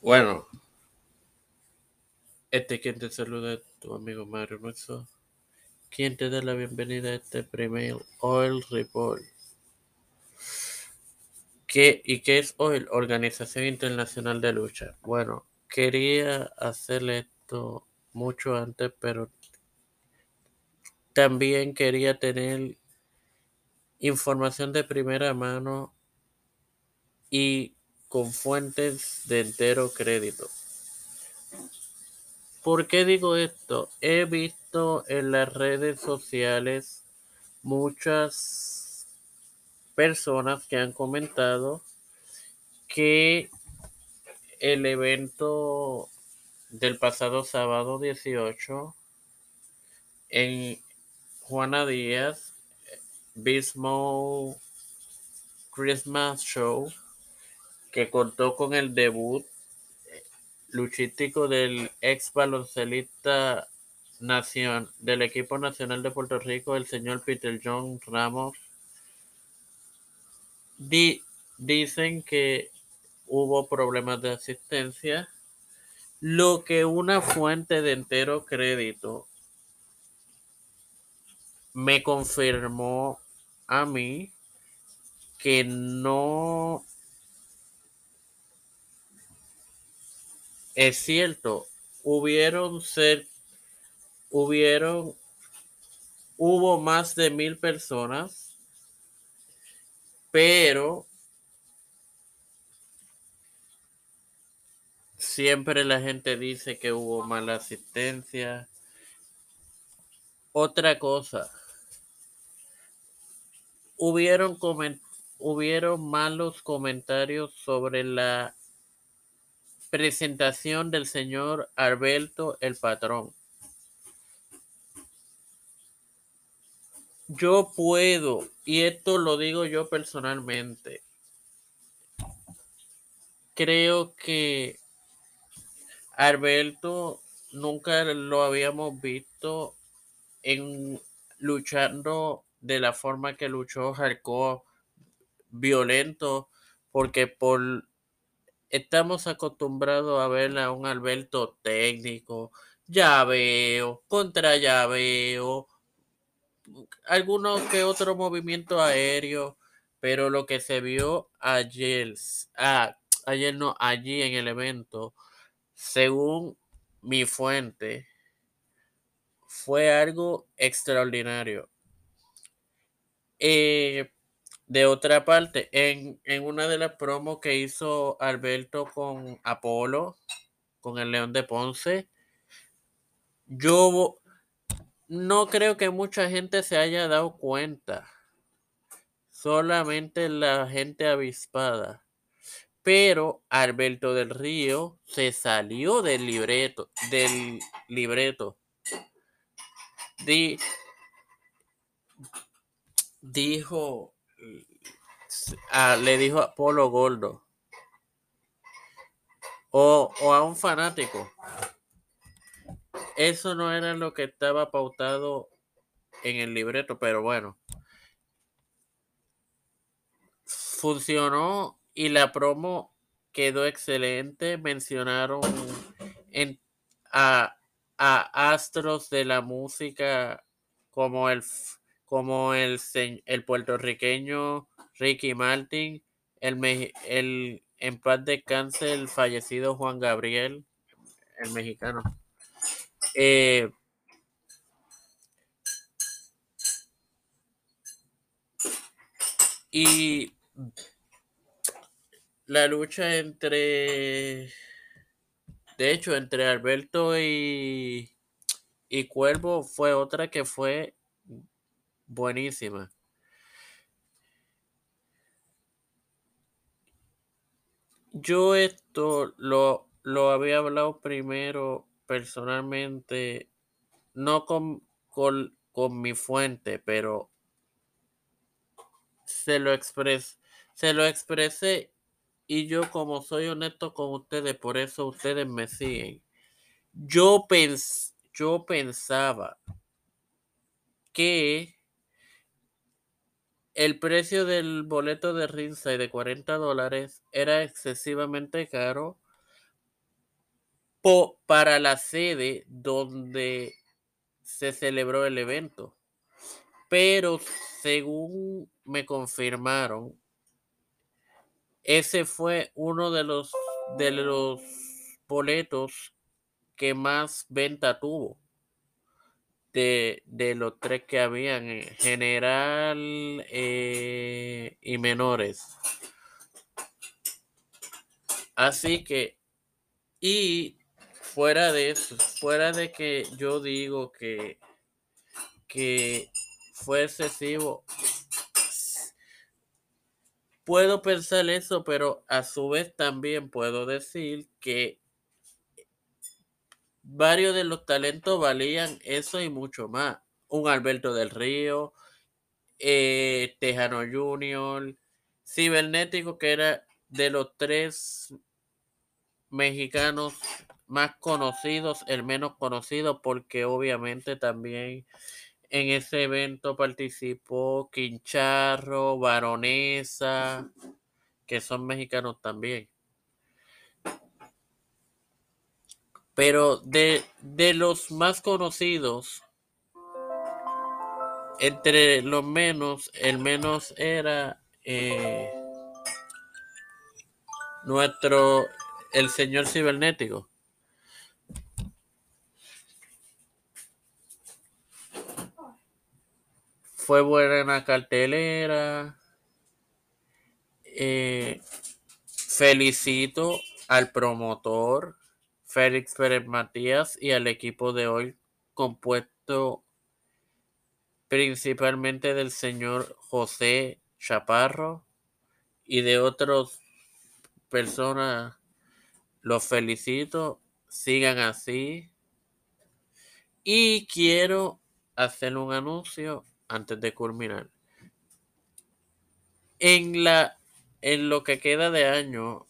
Bueno, este quien te saluda es tu amigo Mario Maxo, quien te da la bienvenida a este primer Oil Report. ¿Qué, ¿Y qué es OIL? Organización Internacional de Lucha. Bueno, quería hacer esto mucho antes, pero también quería tener información de primera mano y con fuentes de entero crédito. ¿Por qué digo esto? He visto en las redes sociales muchas personas que han comentado que el evento del pasado sábado 18 en Juana Díaz, Bismo Christmas Show, que contó con el debut luchístico del ex baloncelista nación, del equipo nacional de Puerto Rico, el señor Peter John Ramos. dicen que hubo problemas de asistencia, lo que una fuente de entero crédito me confirmó a mí que no es cierto, hubieron ser, hubieron, hubo más de mil personas, pero siempre la gente dice que hubo mala asistencia. Otra cosa, hubieron, hubieron malos comentarios sobre la presentación del señor Alberto el Patrón. Yo puedo, y esto lo digo yo personalmente, creo que Alberto nunca lo habíamos visto en luchando de la forma que luchó Hardcore violento, porque por estamos acostumbrados a ver a un Alberto técnico, llaveo, contra llaveo, algunos que otro movimiento aéreo, pero lo que se vio ayer, ah, ayer no, allí en el evento, según mi fuente, fue algo extraordinario. Eh, de otra parte, en, una de las promos que hizo Alberto con Apolo, con el León de Ponce, yo no creo que mucha gente se haya dado cuenta. Solamente la gente avispada. Pero Alberto del Río se salió del libreto, del libreto. dijo Ah, le dijo a Polo Gordo o, o a un fanático. Eso no era lo que estaba pautado en el libreto, pero bueno. Funcionó y la promo quedó excelente. Mencionaron en, a, a astros de la música como el como el, el puertorriqueño Ricky Martin, el, el en paz descanse el fallecido Juan Gabriel, el mexicano. Eh, y la lucha entre, de hecho, entre Alberto y, y Cuervo fue otra que fue buenísima. Yo esto lo, lo había hablado primero personalmente, no con, con, mi fuente, pero se lo expresé, se lo expresé y yo como soy honesto con ustedes, por eso ustedes me siguen. Yo, pens, yo pensaba que el precio del boleto de Ringside de 40 dólares era excesivamente caro para la sede donde se celebró el evento. Pero según me confirmaron, ese fue uno de los de los boletos que más venta tuvo de, los tres que habían en general eh, y menores. Así que y fuera de eso fuera de que yo digo que que fue excesivo puedo pensar eso pero a su vez también puedo decir que varios de los talentos valían eso y mucho más. Un Alberto del Río, eh, Tejano Junior, Cibernético, que era de los tres mexicanos más conocidos, el menos conocido, porque obviamente también en ese evento participó Quincharro, Baronesa, que son mexicanos también. Pero de, los más conocidos, entre los menos, el menos era eh, nuestro, el señor cibernético. Fue buena cartelera. Eh, felicito al promotor Félix Pérez Matías y al equipo de hoy compuesto principalmente del señor José Chaparro y de otras personas. Los felicito, sigan así. Y quiero hacer un anuncio antes de culminar. En la en lo que queda de año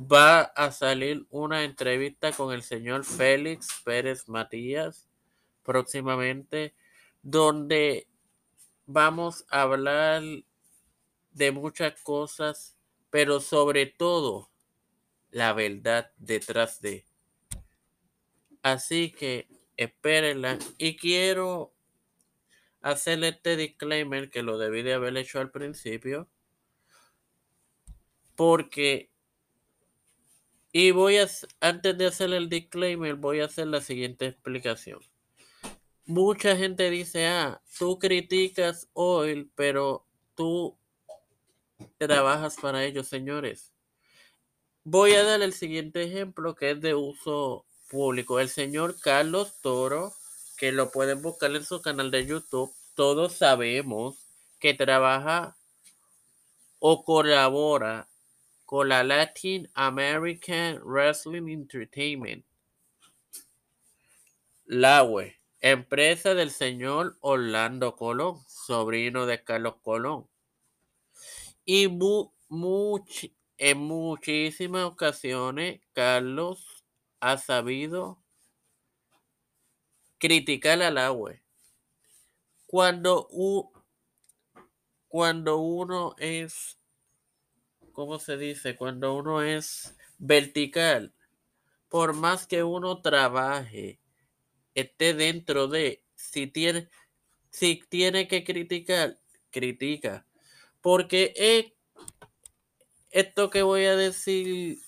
va a salir una entrevista con el señor Félix Pérez Matías próximamente, donde vamos a hablar de muchas cosas, pero sobre todo la verdad detrás de. Así que espérenla y quiero hacerle este disclaimer que lo debí de haber hecho al principio porque y voy a, antes de hacer el disclaimer, voy a hacer la siguiente explicación. Mucha gente dice, ah, tú criticas oil, pero tú trabajas para ellos, señores. Voy a dar el siguiente ejemplo que es de uso público. El señor Carlos Toro, que lo pueden buscar en su canal de YouTube, todos sabemos que trabaja o colabora con la Latin American Wrestling Entertainment. LAWE, empresa del señor Orlando Colón, sobrino de Carlos Colón. Y en muchísimas ocasiones Carlos ha sabido criticar a LAWE. Cuando, cuando uno es ¿cómo se dice? Cuando uno es vertical, por más que uno trabaje, esté dentro de, si tiene, si tiene que criticar, critica. Porque esto que voy a decir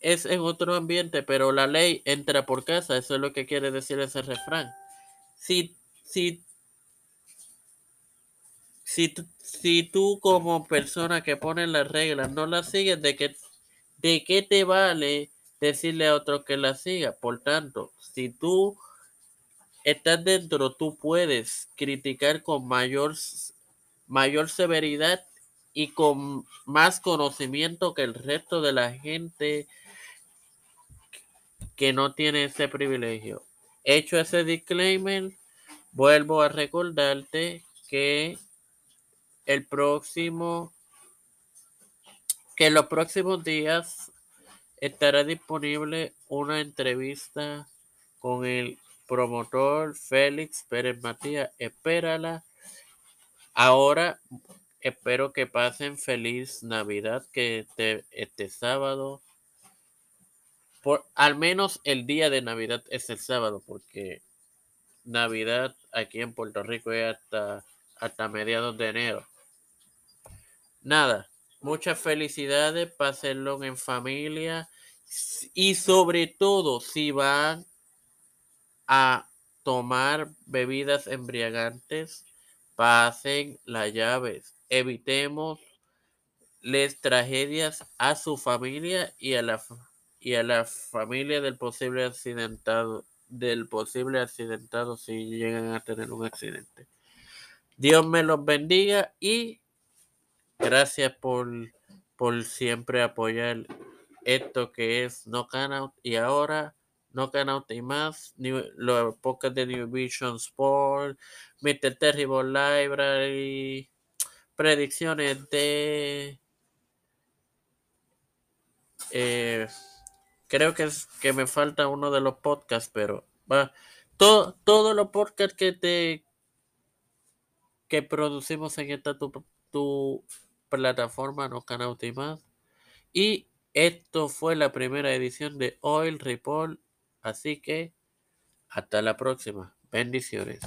es en otro ambiente, pero la ley entra por casa, eso es lo que quiere decir ese refrán. Si, si si, tú como persona que pone las reglas no las sigues, ¿de qué, ¿de qué te vale decirle a otro que las siga? Por tanto, si tú estás dentro, tú puedes criticar con mayor, mayor severidad y con más conocimiento que el resto de la gente que no tiene ese privilegio. Hecho ese disclaimer, vuelvo a recordarte que el próximo, que en los próximos días estará disponible una entrevista con el promotor Félix Pérez Matías. Espérala. Ahora espero que pasen feliz Navidad, que este, este sábado por, al menos el día de Navidad es el sábado, porque Navidad aquí en Puerto Rico es hasta, hasta mediados de enero. Nada, muchas felicidades, pásenlo en familia y sobre todo si van a tomar bebidas embriagantes, pasen las llaves. Evitemos les tragedias a su familia y a la y a la familia del posible accidentado del posible accidentado si llegan a tener un accidente. Dios me los bendiga y gracias por, por siempre apoyar esto que es No Out y ahora No Out y más, los podcasts de New Vision Sport, Mr. Terrible Library, predicciones de eh, creo que, es, que me falta uno de los podcasts, pero va. Todo, todos los podcasts que te que producimos en esta tu, tu plataforma, no canal y más. Y esto fue la primera edición de Oil Report. Así que hasta la próxima. Bendiciones.